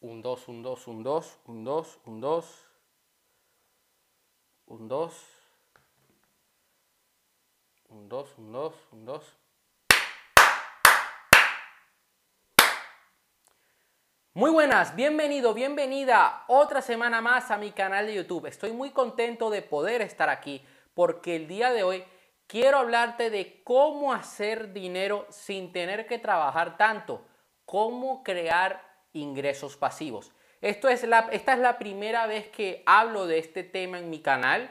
Un 2, un 2, un 2, un 2, un 2. Un 2. Un 2, un 2, un 2. Muy buenas, bienvenido, bienvenida otra semana más a mi canal de YouTube. Estoy muy contento de poder estar aquí porque el día de hoy quiero hablarte de cómo hacer dinero sin tener que trabajar tanto, cómo crear ingresos pasivos. Esto es la, esta es la primera vez que hablo de este tema en mi canal.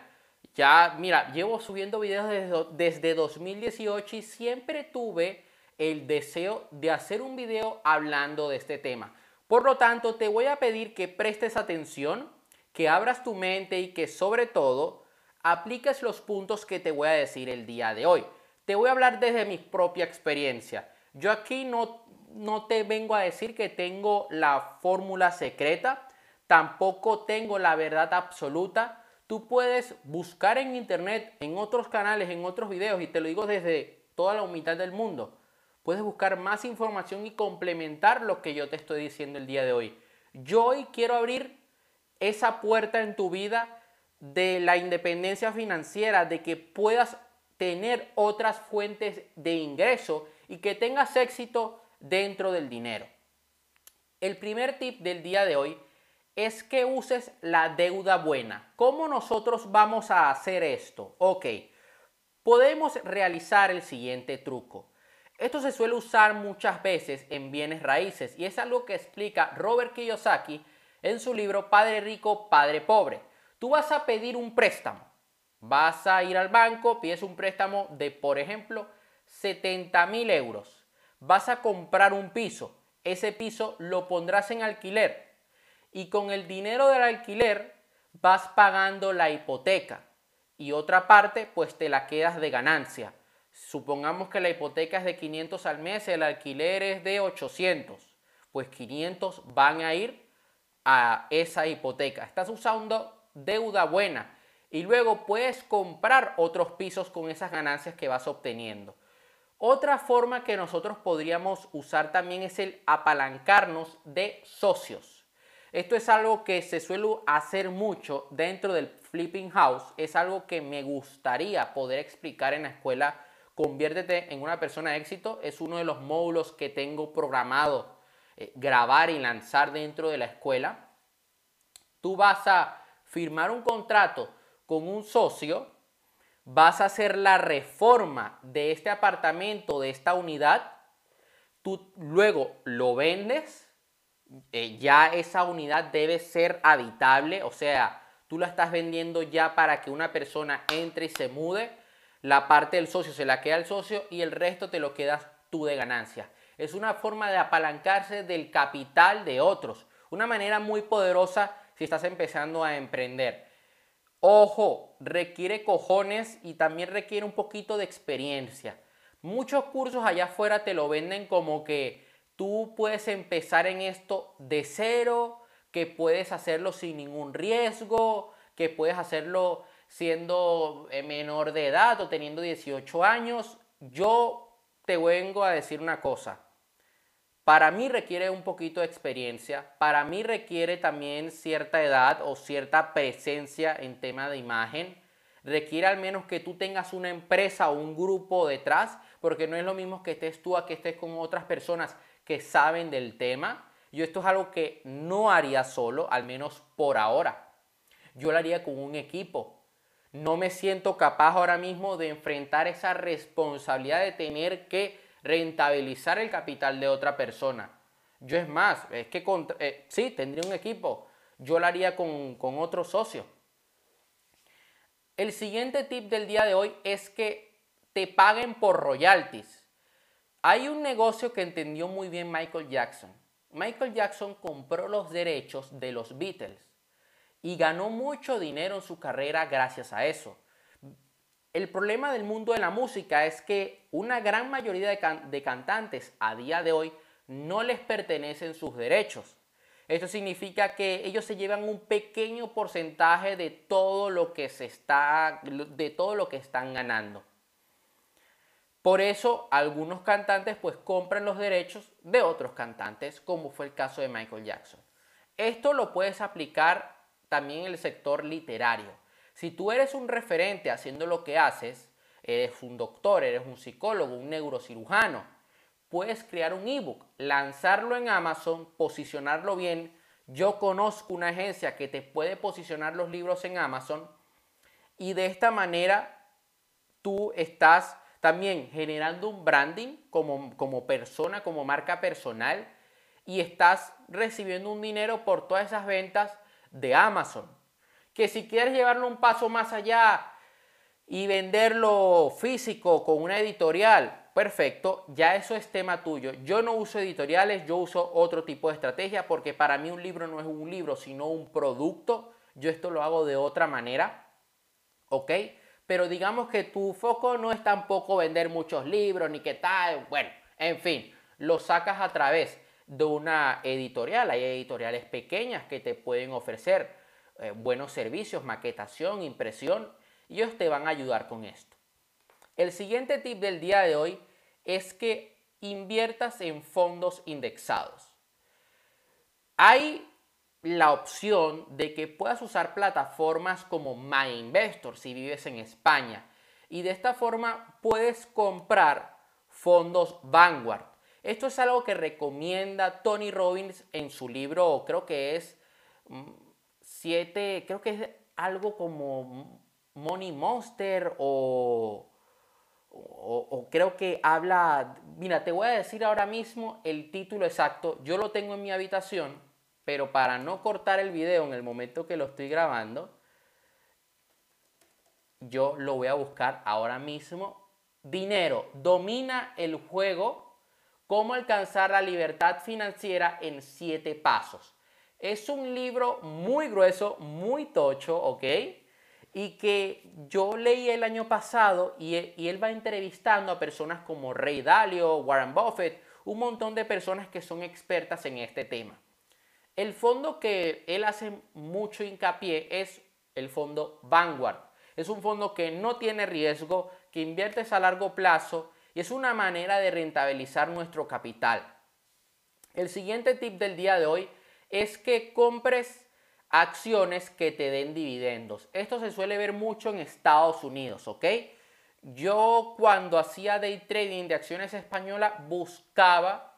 Ya, mira, llevo subiendo videos desde, desde 2018 y siempre tuve el deseo de hacer un video hablando de este tema. Por lo tanto, te voy a pedir que prestes atención, que abras tu mente y que sobre todo apliques los puntos que te voy a decir el día de hoy. Te voy a hablar desde mi propia experiencia. Yo aquí no no te vengo a decir que tengo la fórmula secreta, tampoco tengo la verdad absoluta. Tú puedes buscar en internet, en otros canales, en otros videos, y te lo digo desde toda la humildad del mundo. Puedes buscar más información y complementar lo que yo te estoy diciendo el día de hoy. Yo hoy quiero abrir esa puerta en tu vida de la independencia financiera, de que puedas tener otras fuentes de ingreso y que tengas éxito dentro del dinero. El primer tip del día de hoy es que uses la deuda buena. ¿Cómo nosotros vamos a hacer esto? Ok, podemos realizar el siguiente truco. Esto se suele usar muchas veces en bienes raíces y es algo que explica Robert Kiyosaki en su libro Padre Rico, Padre Pobre. Tú vas a pedir un préstamo. Vas a ir al banco, pides un préstamo de, por ejemplo, 70 mil euros vas a comprar un piso, ese piso lo pondrás en alquiler y con el dinero del alquiler vas pagando la hipoteca y otra parte pues te la quedas de ganancia. Supongamos que la hipoteca es de 500 al mes, el alquiler es de 800, pues 500 van a ir a esa hipoteca. Estás usando deuda buena y luego puedes comprar otros pisos con esas ganancias que vas obteniendo. Otra forma que nosotros podríamos usar también es el apalancarnos de socios. Esto es algo que se suele hacer mucho dentro del flipping house. Es algo que me gustaría poder explicar en la escuela. Conviértete en una persona de éxito. Es uno de los módulos que tengo programado eh, grabar y lanzar dentro de la escuela. Tú vas a firmar un contrato con un socio vas a hacer la reforma de este apartamento, de esta unidad, tú luego lo vendes, eh, ya esa unidad debe ser habitable, o sea, tú la estás vendiendo ya para que una persona entre y se mude, la parte del socio se la queda el socio y el resto te lo quedas tú de ganancia. Es una forma de apalancarse del capital de otros, una manera muy poderosa si estás empezando a emprender. Ojo, requiere cojones y también requiere un poquito de experiencia. Muchos cursos allá afuera te lo venden como que tú puedes empezar en esto de cero, que puedes hacerlo sin ningún riesgo, que puedes hacerlo siendo eh, menor de edad o teniendo 18 años. Yo te vengo a decir una cosa. Para mí requiere un poquito de experiencia, para mí requiere también cierta edad o cierta presencia en tema de imagen. Requiere al menos que tú tengas una empresa o un grupo detrás, porque no es lo mismo que estés tú a que estés con otras personas que saben del tema. Yo esto es algo que no haría solo, al menos por ahora. Yo lo haría con un equipo. No me siento capaz ahora mismo de enfrentar esa responsabilidad de tener que rentabilizar el capital de otra persona. Yo es más, es que eh, sí, tendría un equipo, yo lo haría con, con otro socio. El siguiente tip del día de hoy es que te paguen por royalties. Hay un negocio que entendió muy bien Michael Jackson. Michael Jackson compró los derechos de los Beatles y ganó mucho dinero en su carrera gracias a eso. El problema del mundo de la música es que una gran mayoría de, cantantes a día de hoy no les pertenecen sus derechos. Esto significa que ellos se llevan un pequeño porcentaje de todo lo que se está de todo lo que están ganando. Por eso algunos cantantes pues compran los derechos de otros cantantes, como fue el caso de Michael Jackson. Esto lo puedes aplicar también en el sector literario. Si tú eres un referente haciendo lo que haces, eres un doctor, eres un psicólogo, un neurocirujano, puedes crear un ebook, lanzarlo en Amazon, posicionarlo bien. Yo conozco una agencia que te puede posicionar los libros en Amazon y de esta manera tú estás también generando un branding como, como persona, como marca personal y estás recibiendo un dinero por todas esas ventas de Amazon que si quieres llevarlo un paso más allá y venderlo físico con una editorial, perfecto, ya eso es tema tuyo. Yo no uso editoriales, yo uso otro tipo de estrategia porque para mí un libro no es un libro, sino un producto. Yo esto lo hago de otra manera, ¿ok? Pero digamos que tu foco no es tampoco vender muchos libros ni qué tal, bueno, en fin, lo sacas a través de una editorial. Hay editoriales pequeñas que te pueden ofrecer eh, buenos servicios, maquetación, impresión, y ellos te van a ayudar con esto. El siguiente tip del día de hoy es que inviertas en fondos indexados. Hay la opción de que puedas usar plataformas como MyInvestor si vives en España y de esta forma puedes comprar fondos Vanguard. Esto es algo que recomienda Tony Robbins en su libro, creo que es mm, siete, creo que es algo como Money Monster o, o, creo que habla, mira, te voy a decir ahora mismo el título exacto, yo lo tengo en mi habitación, pero para no cortar el video en el momento que lo estoy grabando, yo lo voy a buscar ahora mismo. Dinero, domina el juego, cómo alcanzar la libertad financiera en siete pasos. Es un libro muy grueso, muy tocho, ¿ok? Y que yo leí el año pasado y él, va entrevistando a personas como Ray Dalio, Warren Buffett, un montón de personas que son expertas en este tema. El fondo que él hace mucho hincapié es el fondo Vanguard. Es un fondo que no tiene riesgo, que inviertes a largo plazo y es una manera de rentabilizar nuestro capital. El siguiente tip del día de hoy es que compres acciones que te den dividendos. Esto se suele ver mucho en Estados Unidos, ¿ok? Yo cuando hacía day trading de acciones españolas buscaba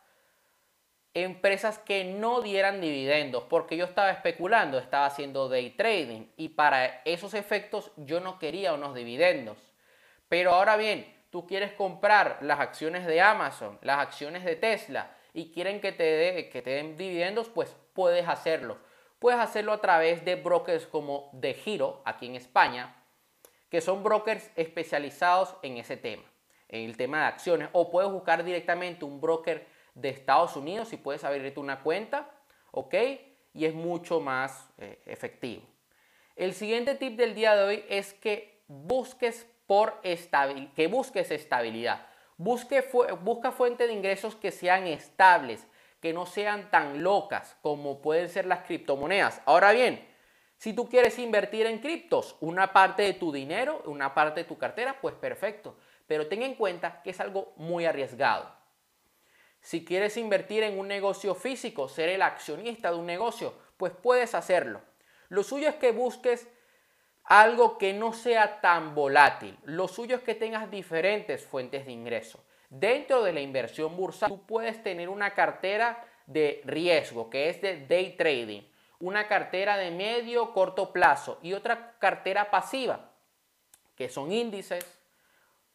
empresas que no dieran dividendos porque yo estaba especulando, estaba haciendo day trading y para esos efectos yo no quería unos dividendos. Pero ahora bien, tú quieres comprar las acciones de Amazon, las acciones de Tesla y quieren que te, que te den dividendos, pues puedes hacerlo. Puedes hacerlo a través de brokers como De Giro, aquí en España, que son brokers especializados en ese tema, en el tema de acciones. O puedes buscar directamente un broker de Estados Unidos y puedes abrirte una cuenta, ¿ok? Y es mucho más eh, efectivo. El siguiente tip del día de hoy es que busques, por que busques estabilidad. Busca fuentes de ingresos que sean estables, que no sean tan locas como pueden ser las criptomonedas. Ahora bien, si tú quieres invertir en criptos, una parte de tu dinero, una parte de tu cartera, pues perfecto. Pero ten en cuenta que es algo muy arriesgado. Si quieres invertir en un negocio físico, ser el accionista de un negocio, pues puedes hacerlo. Lo suyo es que busques algo que no sea tan volátil. Lo suyo es que tengas diferentes fuentes de ingreso. Dentro de la inversión bursátil, tú puedes tener una cartera de riesgo, que es de day trading, una cartera de medio corto plazo y otra cartera pasiva, que son índices,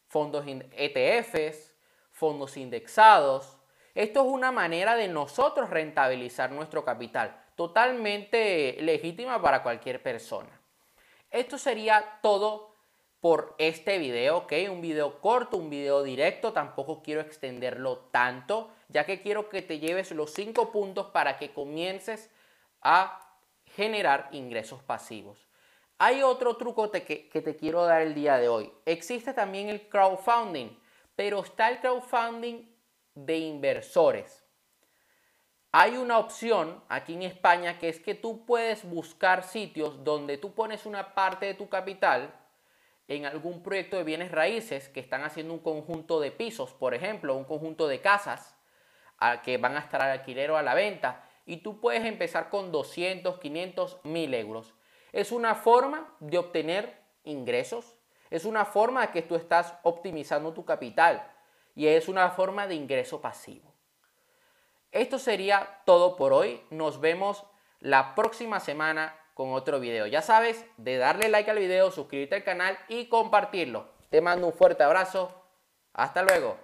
fondos ETFs, fondos indexados. Esto es una manera de nosotros rentabilizar nuestro capital, totalmente legítima para cualquier persona. Esto sería todo por este video, ¿ok? Un video corto, un video directo, tampoco quiero extenderlo tanto, ya que quiero que te lleves los cinco puntos para que comiences a generar ingresos pasivos. Hay otro truco que, que te quiero dar el día de hoy. Existe también el crowdfunding, pero está el crowdfunding de inversores. Hay una opción aquí en España que es que tú puedes buscar sitios donde tú pones una parte de tu capital en algún proyecto de bienes raíces que están haciendo un conjunto de pisos, por ejemplo, un conjunto de casas que van a estar al alquiler o a la venta y tú puedes empezar con 200, 500, 1000 euros. Es una forma de obtener ingresos, es una forma de que tú estás optimizando tu capital y es una forma de ingreso pasivo. Esto sería todo por hoy. Nos vemos la próxima semana con otro video. Ya sabes de darle like al video, suscribirte al canal y compartirlo. Te mando un fuerte abrazo. Hasta luego.